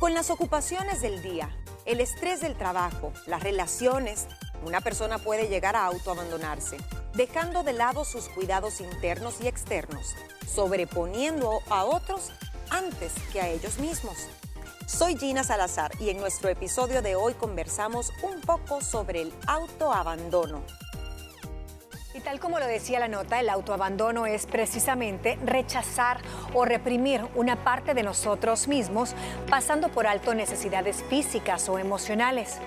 Con las ocupaciones del día, el estrés del trabajo, las relaciones, una persona puede llegar a autoabandonarse, dejando de lado sus cuidados internos y externos, sobreponiendo a otros antes que a ellos mismos. Soy Gina Salazar y en nuestro episodio de hoy conversamos un poco sobre el autoabandono. Y tal como lo decía la nota, el autoabandono es precisamente rechazar o reprimir una parte de nosotros mismos pasando por alto necesidades físicas o emocionales.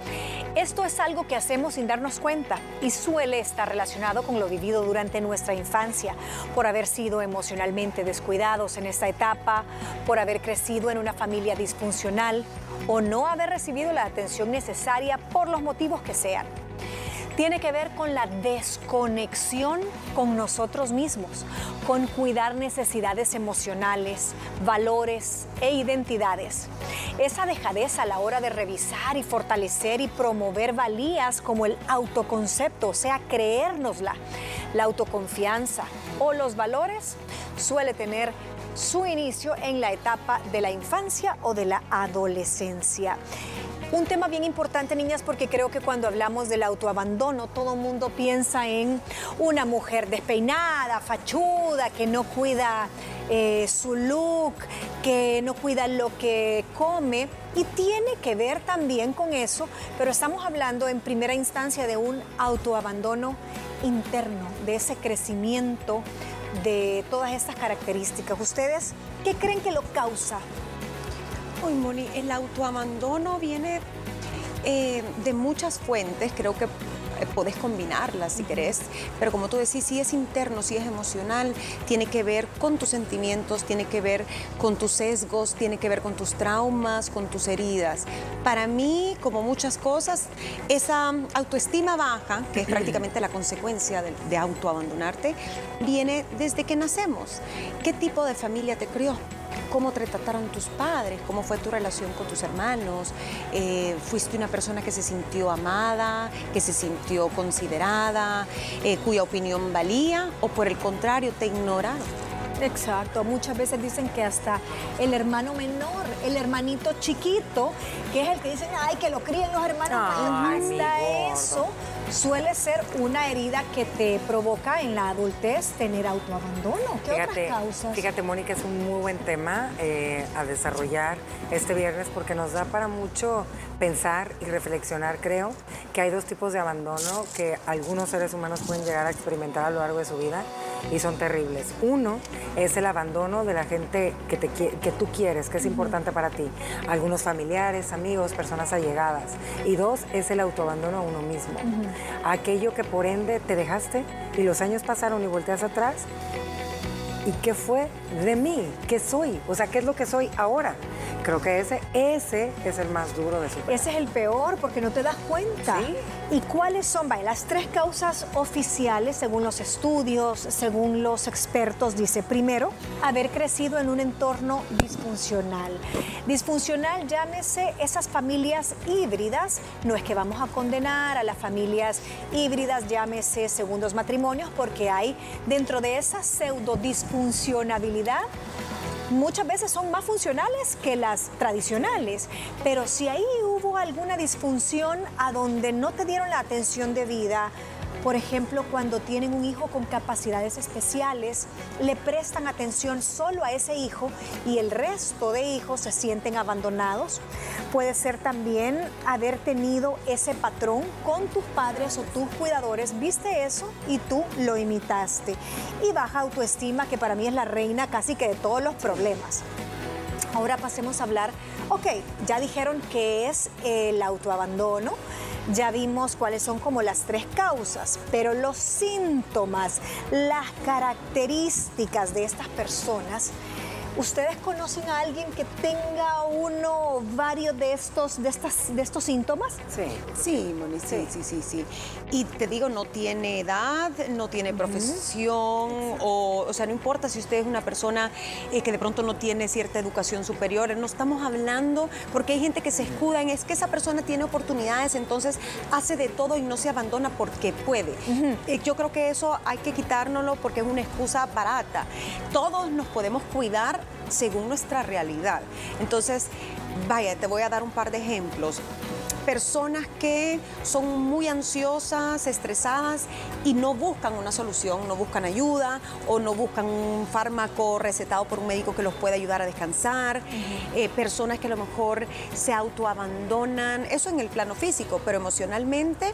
Esto es algo que hacemos sin darnos cuenta y suele estar relacionado con lo vivido durante nuestra infancia, por haber sido emocionalmente descuidados en esta etapa, por haber crecido en una familia disfuncional o no haber recibido la atención necesaria por los motivos que sean tiene que ver con la desconexión con nosotros mismos, con cuidar necesidades emocionales, valores e identidades. Esa dejadez a la hora de revisar y fortalecer y promover valías como el autoconcepto, o sea, creérnosla, la autoconfianza o los valores, suele tener su inicio en la etapa de la infancia o de la adolescencia. Un tema bien importante, niñas, porque creo que cuando hablamos del autoabandono, todo mundo piensa en una mujer despeinada, fachuda, que no cuida eh, su look, que no cuida lo que come. Y tiene que ver también con eso, pero estamos hablando en primera instancia de un autoabandono interno, de ese crecimiento, de todas estas características. ¿Ustedes qué creen que lo causa? Uy, Moni, el autoabandono viene eh, de muchas fuentes, creo que eh, podés combinarlas si querés, pero como tú decís, si es interno, si es emocional, tiene que ver con tus sentimientos, tiene que ver con tus sesgos, tiene que ver con tus traumas, con tus heridas. Para mí, como muchas cosas, esa autoestima baja, que es prácticamente la consecuencia de, de autoabandonarte, viene desde que nacemos. ¿Qué tipo de familia te crió? Cómo te trataron tus padres, cómo fue tu relación con tus hermanos, eh, fuiste una persona que se sintió amada, que se sintió considerada, eh, cuya opinión valía o por el contrario te ignoraron. Exacto, muchas veces dicen que hasta el hermano menor, el hermanito chiquito, que es el que dicen, ay, que lo críen los hermanos, hasta eso suele ser una herida que te provoca en la adultez tener autoabandono. ¿Qué fíjate, otras causas? Fíjate, Mónica, es un muy buen tema eh, a desarrollar este viernes porque nos da para mucho pensar y reflexionar, creo, que hay dos tipos de abandono que algunos seres humanos pueden llegar a experimentar a lo largo de su vida y son terribles. Uno es el abandono de la gente que, te, que tú quieres, que es importante para ti. Algunos familiares, amigos, personas allegadas. Y dos es el autoabandono a uno mismo. Aquello que por ende te dejaste y los años pasaron y volteas atrás. ¿Y qué fue de mí? ¿Qué soy? O sea, ¿qué es lo que soy ahora? Creo que ese, ese es el más duro de superar. Ese es el peor porque no te das cuenta. Sí. ¿Y cuáles son? Las tres causas oficiales, según los estudios, según los expertos, dice, primero, haber crecido en un entorno disfuncional. Disfuncional, llámese esas familias híbridas. No es que vamos a condenar a las familias híbridas, llámese segundos matrimonios, porque hay dentro de esa pseudo disfuncionabilidad muchas veces son más funcionales que las tradicionales, pero si ahí hubo alguna disfunción a donde no te dieron la atención debida, por ejemplo, cuando tienen un hijo con capacidades especiales, le prestan atención solo a ese hijo y el resto de hijos se sienten abandonados. Puede ser también haber tenido ese patrón con tus padres o tus cuidadores, viste eso y tú lo imitaste. Y baja autoestima, que para mí es la reina casi que de todos los problemas. Ahora pasemos a hablar, ok, ya dijeron que es el autoabandono, ya vimos cuáles son como las tres causas, pero los síntomas, las características de estas personas, ¿Ustedes conocen a alguien que tenga uno o varios de estos, de estas, de estos síntomas? Sí. Sí, Moni, sí, sí, sí, sí. Y te digo, no tiene edad, no tiene profesión, o, o sea, no importa si usted es una persona eh, que de pronto no tiene cierta educación superior, no estamos hablando, porque hay gente que se escuda en es que esa persona tiene oportunidades, entonces hace de todo y no se abandona porque puede. Eh, Yo creo que eso hay que quitárnoslo porque es una excusa barata. Todos nos podemos cuidar según nuestra realidad. Entonces, vaya, te voy a dar un par de ejemplos. Personas que son muy ansiosas, estresadas y no buscan una solución, no buscan ayuda o no buscan un fármaco recetado por un médico que los pueda ayudar a descansar, eh, personas que a lo mejor se autoabandonan, eso en el plano físico, pero emocionalmente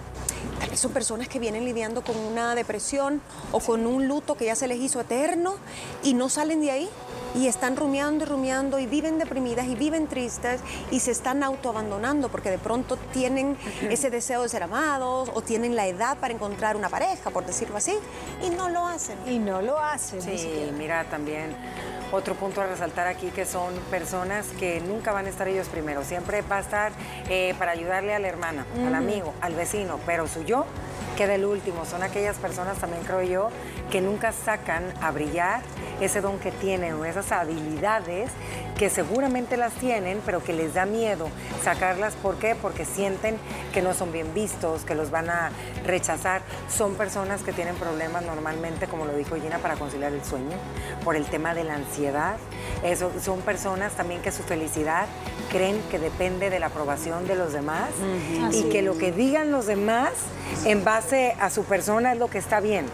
tal vez son personas que vienen lidiando con una depresión o con un luto que ya se les hizo eterno y no salen de ahí y están rumiando y rumiando y viven deprimidas y viven tristes y se están autoabandonando porque de pronto tienen ese deseo de ser amados o tienen la edad para encontrar una pareja, por decirlo así, y no lo hacen. Y no lo hacen. Sí, mira también otro punto a resaltar aquí que son personas que nunca van a estar ellos primero, siempre va a estar eh, para ayudarle a la hermana, al amigo, al vecino, pero su yo queda el último. Son aquellas personas también creo yo que nunca sacan a brillar ese don que tienen o esas habilidades que seguramente las tienen, pero que les da miedo sacarlas. ¿Por qué? Porque sienten que no son bien vistos, que los van a rechazar. Son personas que tienen problemas normalmente, como lo dijo Gina, para conciliar el sueño, por el tema de la ansiedad. Eso, son personas también que su felicidad creen que depende de la aprobación de los demás y que lo que digan los demás en base a su persona es lo que está bien.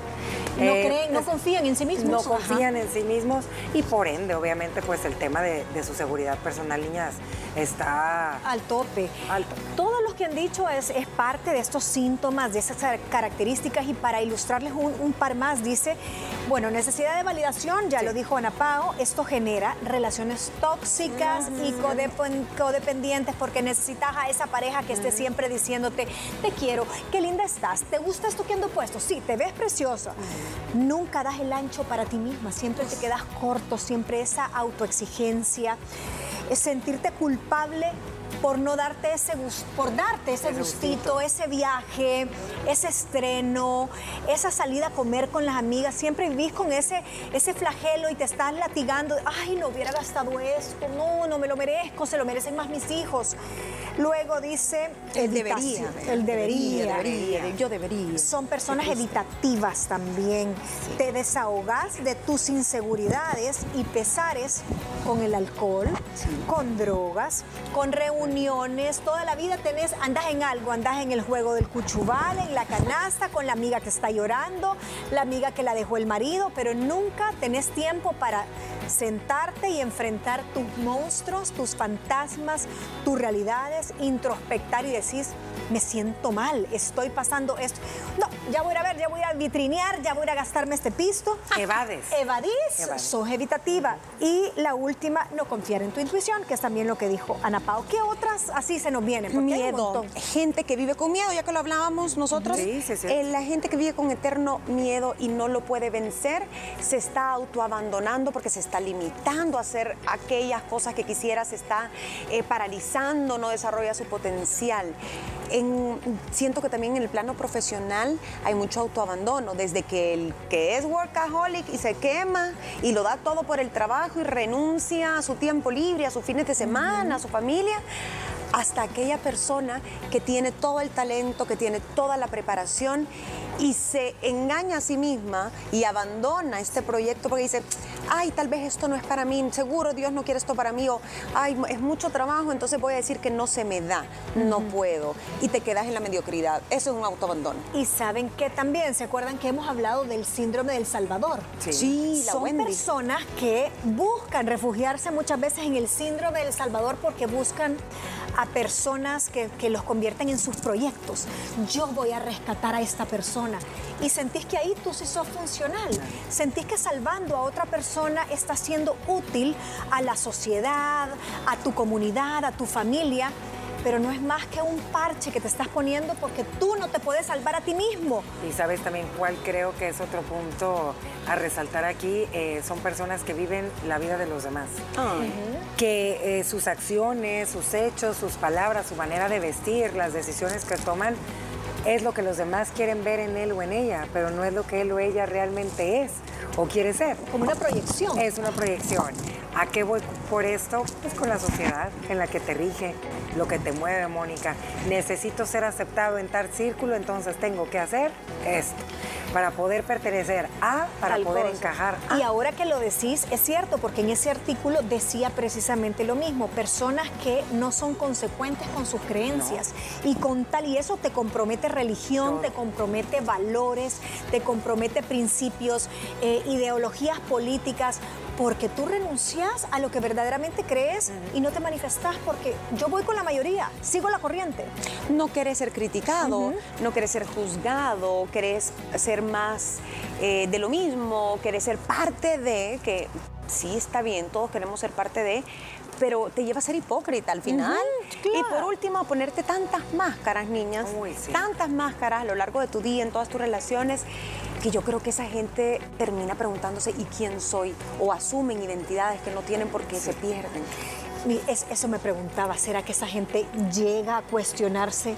No eh, creen, no confían en sí mismos. No confían en sí mismos y por ende, obviamente, pues el tema de, su seguridad personal, niñas, está al tope. Todos los que han dicho es, es parte de estos síntomas, de esas características y para ilustrarles un, par más, dice, bueno, necesidad de validación, ya lo dijo Ana Pao, esto genera relaciones tóxicas y codependientes porque necesitas a esa pareja que esté siempre diciéndote, te quiero, qué linda estás, te gusta esto que ando puesto, sí, te ves preciosa. Nunca das el ancho para ti misma, siempre te quedas corto, siempre esa autoexigencia, es sentirte culpable por no darte ese por darte ese, gustito, ese viaje, ese estreno, esa salida a comer con las amigas, siempre vivís con ese, ese flagelo y te estás latigando, ay, no hubiera gastado esto, no, no me lo merezco, se lo merecen más mis hijos. Luego dice el debería, el debería, yo debería. Son personas evitativas también. Te desahogas de tus inseguridades y pesares con el alcohol, con drogas, con reuniones. Toda la vida tenés, andas en algo, andas en el juego del cuchubal, en la canasta, con la amiga que está llorando, la amiga que la dejó el marido, pero nunca tenés tiempo para sentarte y enfrentar tus monstruos, tus fantasmas, tus realidades, introspectar y decís, me siento mal, estoy pasando esto. No, ya voy a ver, ya voy a vitrinear, ya voy a gastarme este pisto. Evades. Evadís, sos evitativa. Y la última, no confiar en tu intuición, que es también lo que dijo Ana Pao. ¿Qué otras así se nos vienen? miedo. Gente que vive con miedo, ya que lo hablábamos nosotros. Sí, sí, sí. Eh, la gente que vive con eterno miedo y no lo puede vencer, se está autoabandonando porque se está limitando a hacer aquellas cosas que quisiera, se está eh, paralizando, no desarrolla su potencial siento que también en el plano profesional hay mucho autoabandono, desde que el que es workaholic y se quema y lo da todo por el trabajo y renuncia a su tiempo libre, a sus fines de semana, a su familia, hasta aquella persona que tiene todo el talento, que tiene toda la preparación y se engaña a sí misma y abandona este proyecto porque dice, ay, tal vez esto no es para mí, seguro Dios no quiere esto para mí, o ay, es mucho trabajo, entonces voy a decir que no se me da, no puedo, y te quedas en la mediocridad. Eso es un autoabandono. Y saben que también, ¿se acuerdan que hemos hablado del síndrome del Salvador? Sí, la Son personas que buscan refugiarse muchas veces en el síndrome del Salvador porque buscan a personas que, los convierten en sus proyectos. Yo voy a rescatar a esta persona. Y sentís que ahí tú sí sos funcional. Sentís que salvando a otra persona está siendo útil a la sociedad, a tu comunidad, a tu familia pero no es más que un parche que te estás poniendo porque tú no te puedes salvar a ti mismo. Y sabes también cuál creo que es otro punto a resaltar aquí, eh, son personas que viven la vida de los demás. Que eh, sus acciones, sus hechos, sus palabras, su manera de vestir, las decisiones que toman, es lo que los demás quieren ver en él o en ella, pero no es lo que él o ella realmente es o quiere ser. Como una proyección. Es una proyección. ¿A qué voy por esto? Pues con la sociedad en la que te rige, lo que te mueve, Mónica. Necesito ser aceptado en tal círculo, entonces tengo que hacer esto. Para poder pertenecer a, para poder encajar Y ahora que lo decís, es cierto, porque en ese artículo decía precisamente lo mismo, personas que no son consecuentes con sus creencias. Y con tal, y eso te compromete religión, te compromete valores, te compromete principios, eh, ideologías políticas, porque tú renuncias a lo que verdaderamente crees y no te manifestas porque yo voy con la mayoría, sigo la corriente. No querés ser criticado, no querés ser juzgado, querés ser más eh, de lo mismo, querés ser parte de, que sí está bien, todos queremos ser parte de, pero te lleva a ser hipócrita al final. Y por último, a ponerte tantas máscaras, niñas, tantas máscaras a lo largo de tu día, en todas tus relaciones, que yo creo que esa gente termina preguntándose, ¿y quién soy? O asumen identidades que no tienen porque se pierden. Eso me preguntaba, ¿será que esa gente llega a cuestionarse?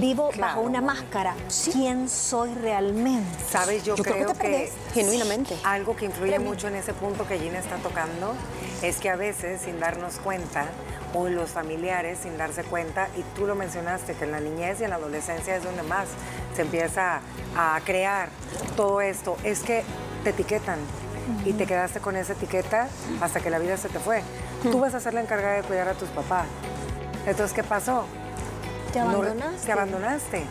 Vivo bajo una máscara. ¿Quién soy realmente? Sabes, yo, creo, que, genuinamente. Algo que influye mucho en ese punto que Gina está tocando es que a veces, sin darnos cuenta, o los familiares sin darse cuenta, y tú lo mencionaste, que en la niñez y en la adolescencia es donde más se empieza a crear todo esto, es que te etiquetan y te quedaste con esa etiqueta hasta que la vida se te fue. Tú vas a ser la encargada de cuidar a tus papás. Entonces, ¿qué pasó? Te abandonaste. No, te abandonaste.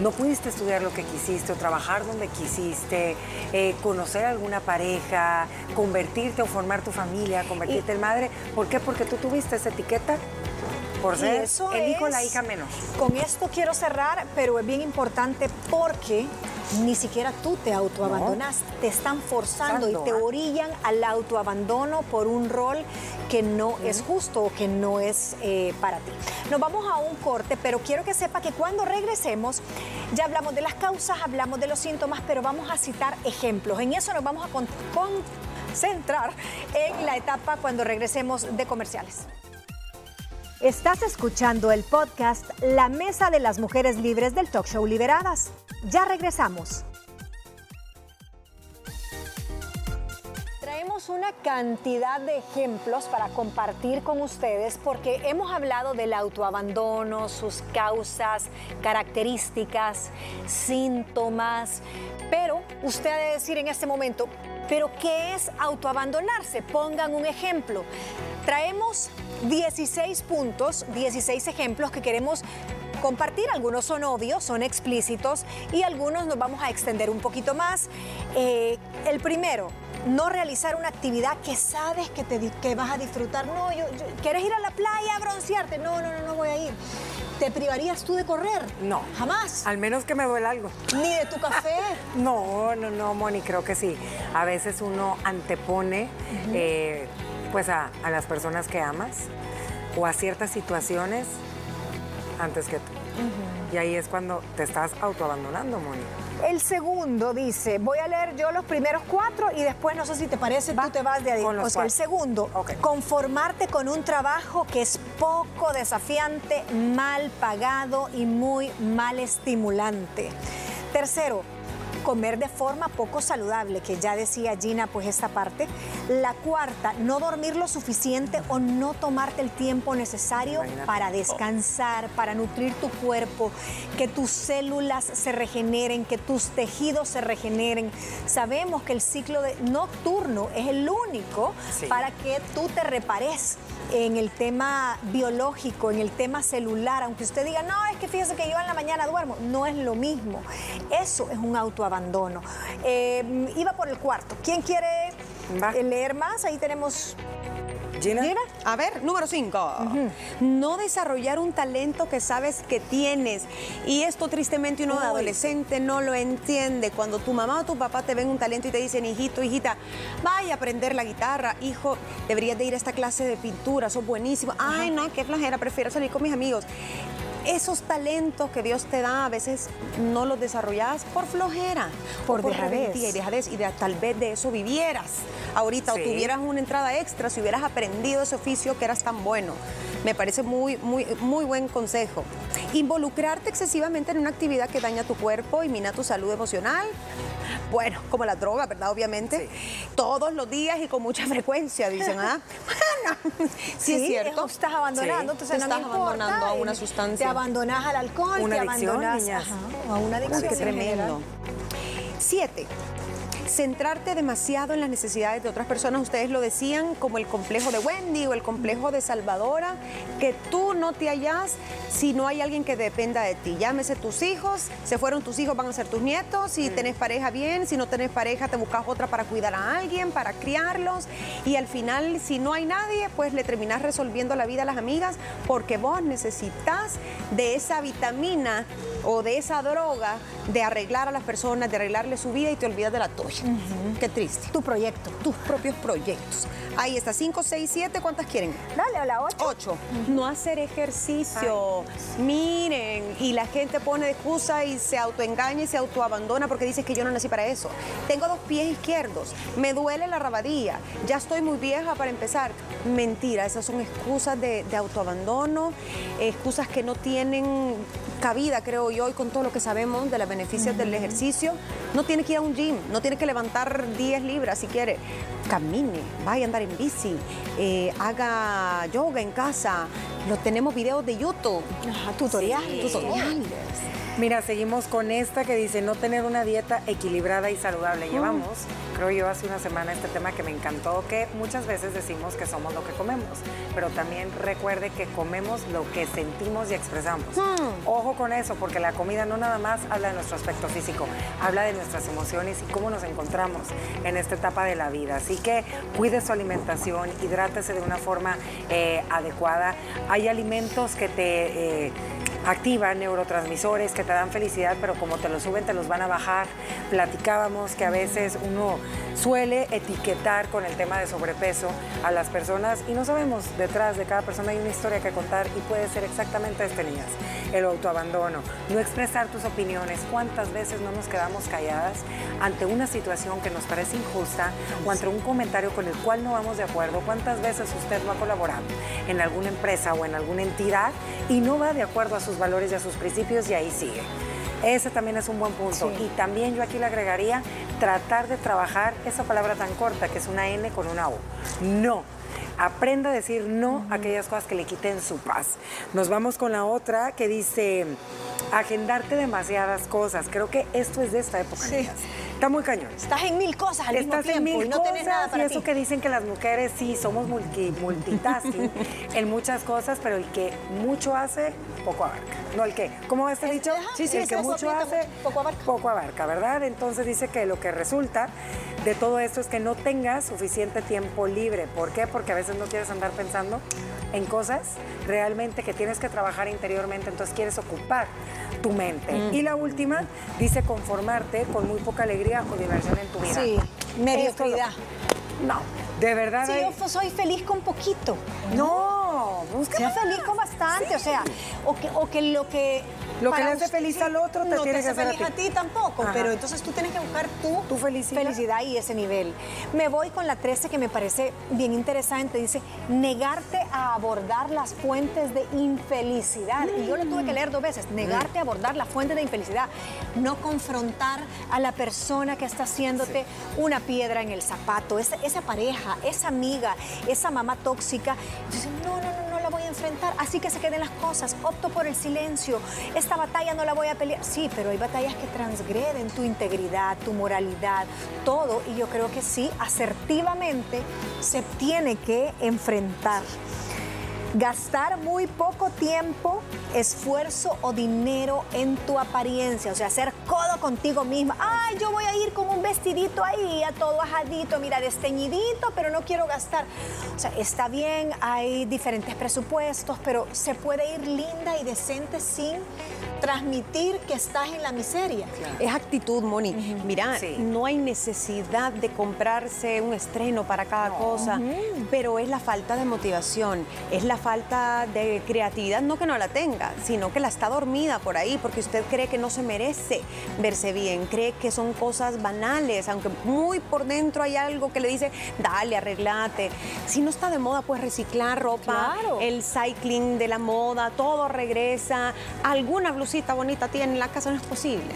No pudiste estudiar lo que quisiste o trabajar donde quisiste, eh, conocer alguna pareja, convertirte o formar tu familia, convertirte en madre. ¿Por qué? Porque tú tuviste esa etiqueta por ser el hijo la hija menos. Con esto quiero cerrar, pero es bien importante porque ni siquiera tú te autoabandonas, te están forzando y te orillan al autoabandono por un rol que no es justo o que no es eh, para ti. Nos vamos a un corte, pero quiero que sepa que cuando regresemos, ya hablamos de las causas, hablamos de los síntomas, pero vamos a citar ejemplos. En eso nos vamos a concentrar en la etapa cuando regresemos de comerciales. Estás escuchando el podcast La Mesa de las Mujeres Libres del Talk Show Liberadas. Ya regresamos. Traemos una cantidad de ejemplos para compartir con ustedes porque hemos hablado del autoabandono, sus causas, características, síntomas, pero usted ha de decir en este momento, ¿pero qué es autoabandonarse? Pongan un ejemplo. Traemos 16 puntos, 16 ejemplos que queremos compartir. Algunos son obvios, son explícitos y algunos nos vamos a extender un poquito más. Eh, el primero, no realizar una actividad que sabes que, te, que vas a disfrutar. No, yo, ¿quieres ir a la playa a broncearte? No, no, no, no voy a ir. ¿Te privarías tú de correr? No. ¿Jamás? Al menos que me duele algo. ¿Ni de tu café? no, no, no, Moni, creo que sí. A veces uno antepone pues a, las personas que amas o a ciertas situaciones antes que tú. Y ahí es cuando te estás autoabandonando, Moni. El segundo dice, voy a leer yo los primeros cuatro y después no sé si te parece, tú te vas de ahí. o sea, el segundo, conformarte con un trabajo que es poco desafiante, mal pagado y muy mal estimulante. Tercero, comer de forma poco saludable, que ya decía Gina, pues esta parte. La cuarta, no dormir lo suficiente o no tomarte el tiempo necesario para descansar, para nutrir tu cuerpo, que tus células se regeneren, que tus tejidos se regeneren. Sabemos que el ciclo de nocturno es el único para que tú te repares en el tema biológico, en el tema celular, aunque usted diga, no, es que fíjese que yo en la mañana duermo, no es lo mismo. Eso es un autoabandono. Eh, iba por el cuarto. ¿Quién quiere leer más? Ahí tenemos Gina. A ver, número 5. No desarrollar un talento que sabes que tienes. Y esto tristemente uno de adolescente no lo entiende. Cuando tu mamá o tu papá te ven un talento y te dicen, hijito, hijita, vaya a aprender la guitarra, hijo, deberías de ir a esta clase de pintura, sos buenísimo. Ay, no, qué flojera, prefiero salir con mis amigos esos talentos que Dios te da a veces no los desarrollas por flojera, por, dejadez. y dejadez y tal vez de eso vivieras ahorita o tuvieras una entrada extra si hubieras aprendido ese oficio que eras tan bueno. Me parece muy, muy, muy buen consejo. Involucrarte excesivamente en una actividad que daña tu cuerpo y mina tu salud emocional. Bueno, como la droga, ¿verdad? Obviamente. Todos los días y con mucha frecuencia, dicen, ¿ah? Bueno, sí, es cierto. Estás abandonando, entonces te estás abandonando a una sustancia. Te abandonas al alcohol, una te adicción, abandonas a una adicción. Qué tremendo. Siete, centrarte demasiado en las necesidades de otras personas. Ustedes lo decían como el complejo de Wendy o el complejo de Salvadora, que tú no te hallas si no hay alguien que dependa de ti. Llámese tus hijos, se fueron tus hijos, van a ser tus nietos. Si tenés pareja, bien. Si no tenés pareja, te buscas otra para cuidar a alguien, para criarlos. Y al final, si no hay nadie, pues le terminás resolviendo la vida a las amigas porque vos necesitas de esa vitamina o de esa droga de arreglar a las personas, de arreglarle su vida y te olvidas de la tuya. Qué triste. Tu proyecto. Tus propios proyectos. Ahí está, 5, 6, 7, ¿cuántas quieren? Dale, a la 8. 8. No hacer ejercicio. Miren, y la gente pone de excusa y se autoengaña y se autoabandona porque dice que yo no nací para eso. Tengo dos pies izquierdos, me duele la rabadilla, ya estoy muy vieja para empezar. Mentira, esas son excusas de, de autoabandono, excusas que no tienen cabida, creo yo, y con todo lo que sabemos de los beneficios del ejercicio. No tiene que ir a un gym, no tiene que levantar 10 libras si quiere. Camine, vaya a andar en bici, eh, haga yoga en casa. Lo tenemos videos de YouTube. Ajá, tutoriales. Tutoriales. Mira, seguimos con esta que dice no tener una dieta equilibrada y saludable. Llevamos, creo yo, hace una semana este tema que me encantó, que muchas veces decimos que somos lo que comemos, pero también recuerde que comemos lo que sentimos y expresamos. Ojo con eso, porque la comida no nada más habla de nuestro aspecto físico, habla de nuestras emociones y cómo nos encontramos en esta etapa de la vida. Así que cuide su alimentación, hidrátese de una forma eh, adecuada. Hay alimentos que te... eh, activan neurotransmisores que te dan felicidad, pero como te los suben, te los van a bajar. Platicábamos que a veces uno suele etiquetar con el tema de sobrepeso a las personas y no sabemos, detrás de cada persona hay una historia que contar y puede ser exactamente este, niñas. El autoabandono, no expresar tus opiniones. ¿Cuántas veces no nos quedamos calladas ante una situación que nos parece injusta o ante un comentario con el cual no vamos de acuerdo? ¿Cuántas veces usted no ha colaborado en alguna empresa o en alguna entidad y no va de acuerdo a sus valores y a sus principios y ahí sigue? Ese también es un buen punto. Y también yo aquí le agregaría tratar de trabajar esa palabra tan corta que es una N con una O. No. Aprenda a decir no a aquellas cosas que le quiten su paz. Nos vamos con la otra que dice agendarte demasiadas cosas. Creo que esto es de esta época. niñas. Está muy cañón. Estás en mil cosas al mismo Estás en mil y no tenés cosas, nada para y eso ti. que dicen que las mujeres sí somos multi- multitasking en muchas cosas, pero el que mucho hace, poco abarca. No, el que, ¿cómo va este El- dicho? sí, sí, el que mucho hace, poco abarca. poco abarca, ¿verdad? Entonces dice que lo que resulta de todo esto es que no tengas suficiente tiempo libre. ¿Por qué? Porque a veces no quieres andar pensando en cosas realmente que tienes que trabajar interiormente, entonces quieres ocupar tu mente. Mm. Y la última dice conformarte con muy poca alegría o diversión en tu vida. Sí, mediocridad. Lo- No, de verdad. Sí, hay- yo soy feliz con poquito. No, busca Sea más. feliz con bastante, o sea, o que, o que lo que... Lo que le hace feliz al otro te no tiene te que hace hacer a feliz a ti. ti tampoco, Ajá. pero entonces tú tienes que buscar tú Tu felicidad. felicidad y ese nivel. Me voy con la 13 que me parece bien interesante, dice, negarte a abordar las fuentes de infelicidad. Y yo lo tuve que leer dos veces, negarte a abordar las fuentes de infelicidad, no confrontar a la persona que está haciéndote una piedra en el zapato, esa, esa pareja, esa amiga, esa mamá tóxica. Entonces, no, no, no, así que se queden las cosas, opto por el silencio, esta batalla no la voy a pelear. Sí, pero hay batallas que transgreden tu integridad, tu moralidad, todo, y yo creo que sí, asertivamente se tiene que enfrentar. Gastar muy poco tiempo, esfuerzo o dinero en tu apariencia, o sea, hacer codo contigo misma. Ay, yo voy a ir con un vestidito ahí, a todo ajadito, mira, desteñidito, pero no quiero gastar. O sea, está bien, hay diferentes presupuestos, pero se puede ir linda y decente sin transmitir que estás en la miseria. Es actitud, Moni. Mira, Sí. no hay necesidad de comprarse un estreno para cada cosa, pero es la falta de motivación, es la falta de creatividad, no que no la tenga, sino que la está dormida por ahí, porque usted cree que no se merece verse bien, cree que son cosas banales, aunque muy por dentro hay algo que le dice, dale, arreglate. Si no está de moda, pues reciclar ropa, Claro. el cycling de la moda, todo regresa. Alguna blusita bonita tiene en la casa, no es posible.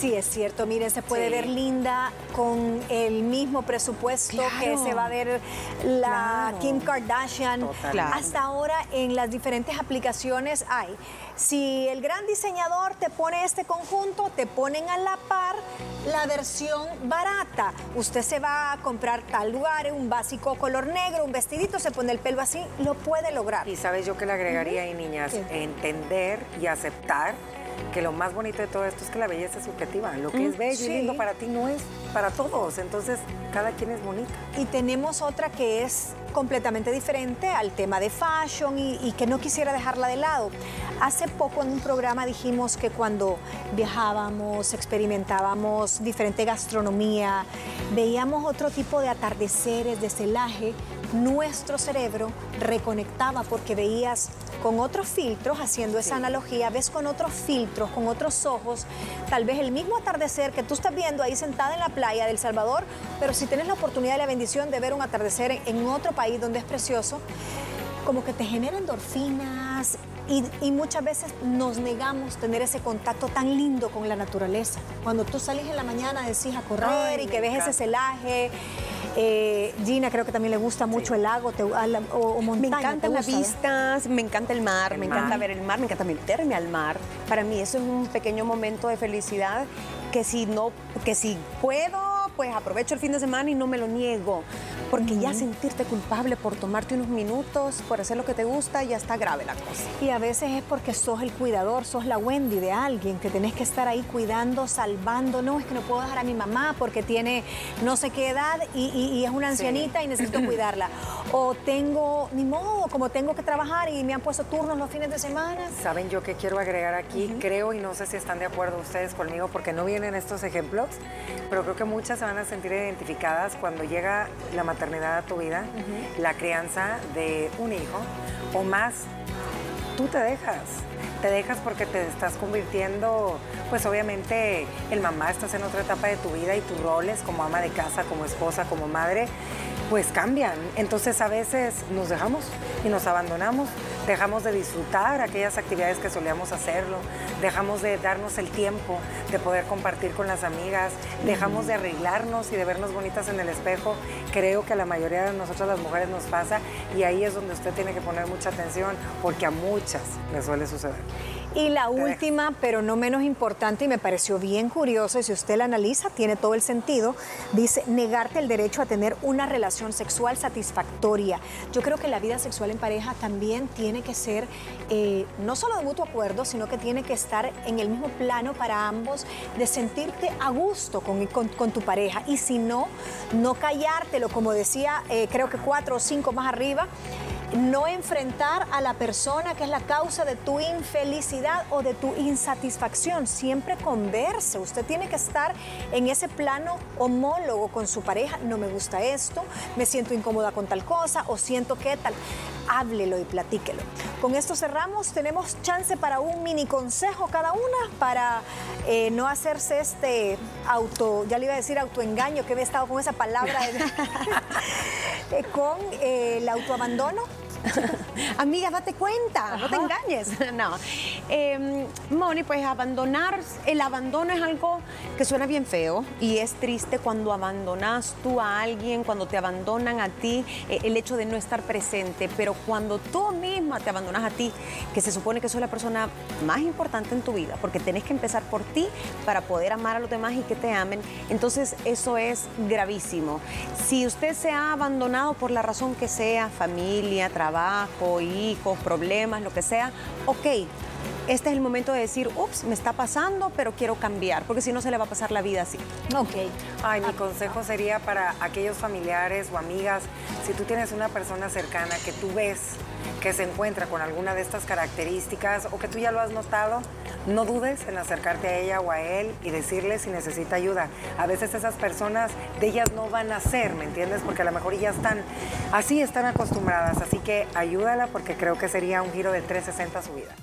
Sí, es cierto. Miren, se puede ver linda con el mismo presupuesto que se va a ver la Kim Kardashian. Hasta ahora en las diferentes aplicaciones hay. Si el gran diseñador te pone este conjunto, te ponen a la par la versión barata. Usted se va a comprar tal lugar, un básico color negro, un vestidito, se pone el pelo así, lo puede lograr. Y sabes yo que le agregaría ahí, niñas, entender y aceptar que lo más bonito de todo esto es que la belleza es subjetiva. Lo que es bello y lindo para ti no es para todos. Entonces, cada quien es bonita. Y tenemos otra que es completamente diferente al tema de fashion y, y, que no quisiera dejarla de lado. Hace poco en un programa dijimos que cuando viajábamos, experimentábamos diferente gastronomía, veíamos otro tipo de atardeceres, de celaje, nuestro cerebro reconectaba porque veías con otros filtros, haciendo esa analogía, ves con otros filtros, con otros ojos, tal vez el mismo atardecer que tú estás viendo ahí sentada en la playa del Salvador, pero si tienes la oportunidad y la bendición de ver un atardecer en, otro país donde es precioso, como que te genera endorfinas y, y, muchas veces nos negamos tener ese contacto tan lindo con la naturaleza. Cuando tú salís en la mañana, decís a correr y que ves ese celaje eh, Gina creo que también le gusta mucho el lago te, o, Me encantan las vistas, me encanta el mar, me encanta ver el mar, me encanta meterme al mar. Para mí eso es un pequeño momento de felicidad que si no, que si puedo pues aprovecho el fin de semana y no me lo niego. Porque ya sentirte culpable por tomarte unos minutos, por hacer lo que te gusta, ya está grave la cosa. Y a veces es porque sos el cuidador, sos la Wendy de alguien, que tenés que estar ahí cuidando, salvando. No, es que no puedo dejar a mi mamá porque tiene no sé qué edad y, es una ancianita y necesito cuidarla. O tengo, ni modo, como tengo que trabajar y me han puesto turnos los fines de semana. ¿Saben yo qué quiero agregar aquí? Creo, y no sé si están de acuerdo ustedes conmigo, porque no vienen estos ejemplos, pero creo que muchas se van a sentir identificadas cuando llega la maternidad a tu vida, la crianza de un hijo o más. Tú te dejas, te dejas porque te estás convirtiendo, pues obviamente el mamá, estás en otra etapa de tu vida y tus roles como ama de casa, como esposa, como madre, pues cambian. Entonces a veces nos dejamos y nos abandonamos, dejamos de disfrutar aquellas actividades que solíamos hacerlo, dejamos de darnos el tiempo de poder compartir con las amigas, dejamos de arreglarnos y de vernos bonitas en el espejo. Creo que a la mayoría de nosotras las mujeres nos pasa y ahí es donde usted tiene que poner mucha atención porque a muchas les suele suceder. Y la última, pero no menos importante, y me pareció bien curioso, y si usted la analiza, tiene todo el sentido, dice negarte el derecho a tener una relación sexual satisfactoria. Yo creo que la vida sexual en pareja también tiene que ser eh, no solo de mutuo acuerdo, sino que tiene que estar en el mismo plano para ambos, de sentirte a gusto con, con, tu pareja. Y si no, no callártelo, como decía, eh, creo que cuatro o cinco más arriba no enfrentar a la persona que es la causa de tu infelicidad o de tu insatisfacción. Siempre converse. Usted tiene que estar en ese plano homólogo con su pareja. No me gusta esto, me siento incómoda con tal cosa o siento que tal. Háblelo y platíquelo. Con esto cerramos. Tenemos chance para un mini consejo cada una para eh, no hacerse este auto, ya le iba a decir autoengaño, que he estado con esa palabra, eh, con eh, el autoabandono Amiga, date cuenta, no te engañes. no. Em, Moni, pues abandonar, el abandono es algo que suena bien feo y es triste cuando abandonas tú a alguien, cuando te abandonan a ti, eh, el hecho de no estar presente, pero cuando tú misma te abandonas a ti, que se supone que sos la persona más importante en tu vida, porque tenés que empezar por ti para poder amar a los demás y que te amen, entonces eso es gravísimo. Si usted se ha abandonado por la razón que sea, familia, trabajo, trabajo, hijos, problemas, lo que sea, ok, este es el momento de decir, ups, me está pasando, pero quiero cambiar, porque si no se le va a pasar la vida así. Ok. Ay, mi consejo sería para aquellos familiares o amigas, si tú tienes una persona cercana que tú ves que se encuentra con alguna de estas características o que tú ya lo has notado, no dudes en acercarte a ella o a él y decirle si necesita ayuda. A veces esas personas de ellas no van a ser, ¿me entiendes? Porque a lo mejor ya están así, están acostumbradas. Así que ayúdala porque creo que sería un giro de 360 a su vida.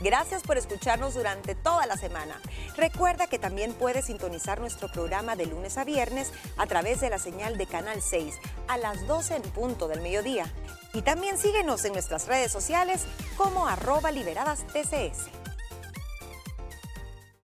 Gracias por escucharnos durante toda la semana. Recuerda que también puedes sintonizar nuestro programa de lunes a viernes a través de la señal de Canal 6 a las 12 en punto del mediodía. Y también síguenos en nuestras redes sociales como arroba liberadas TCS.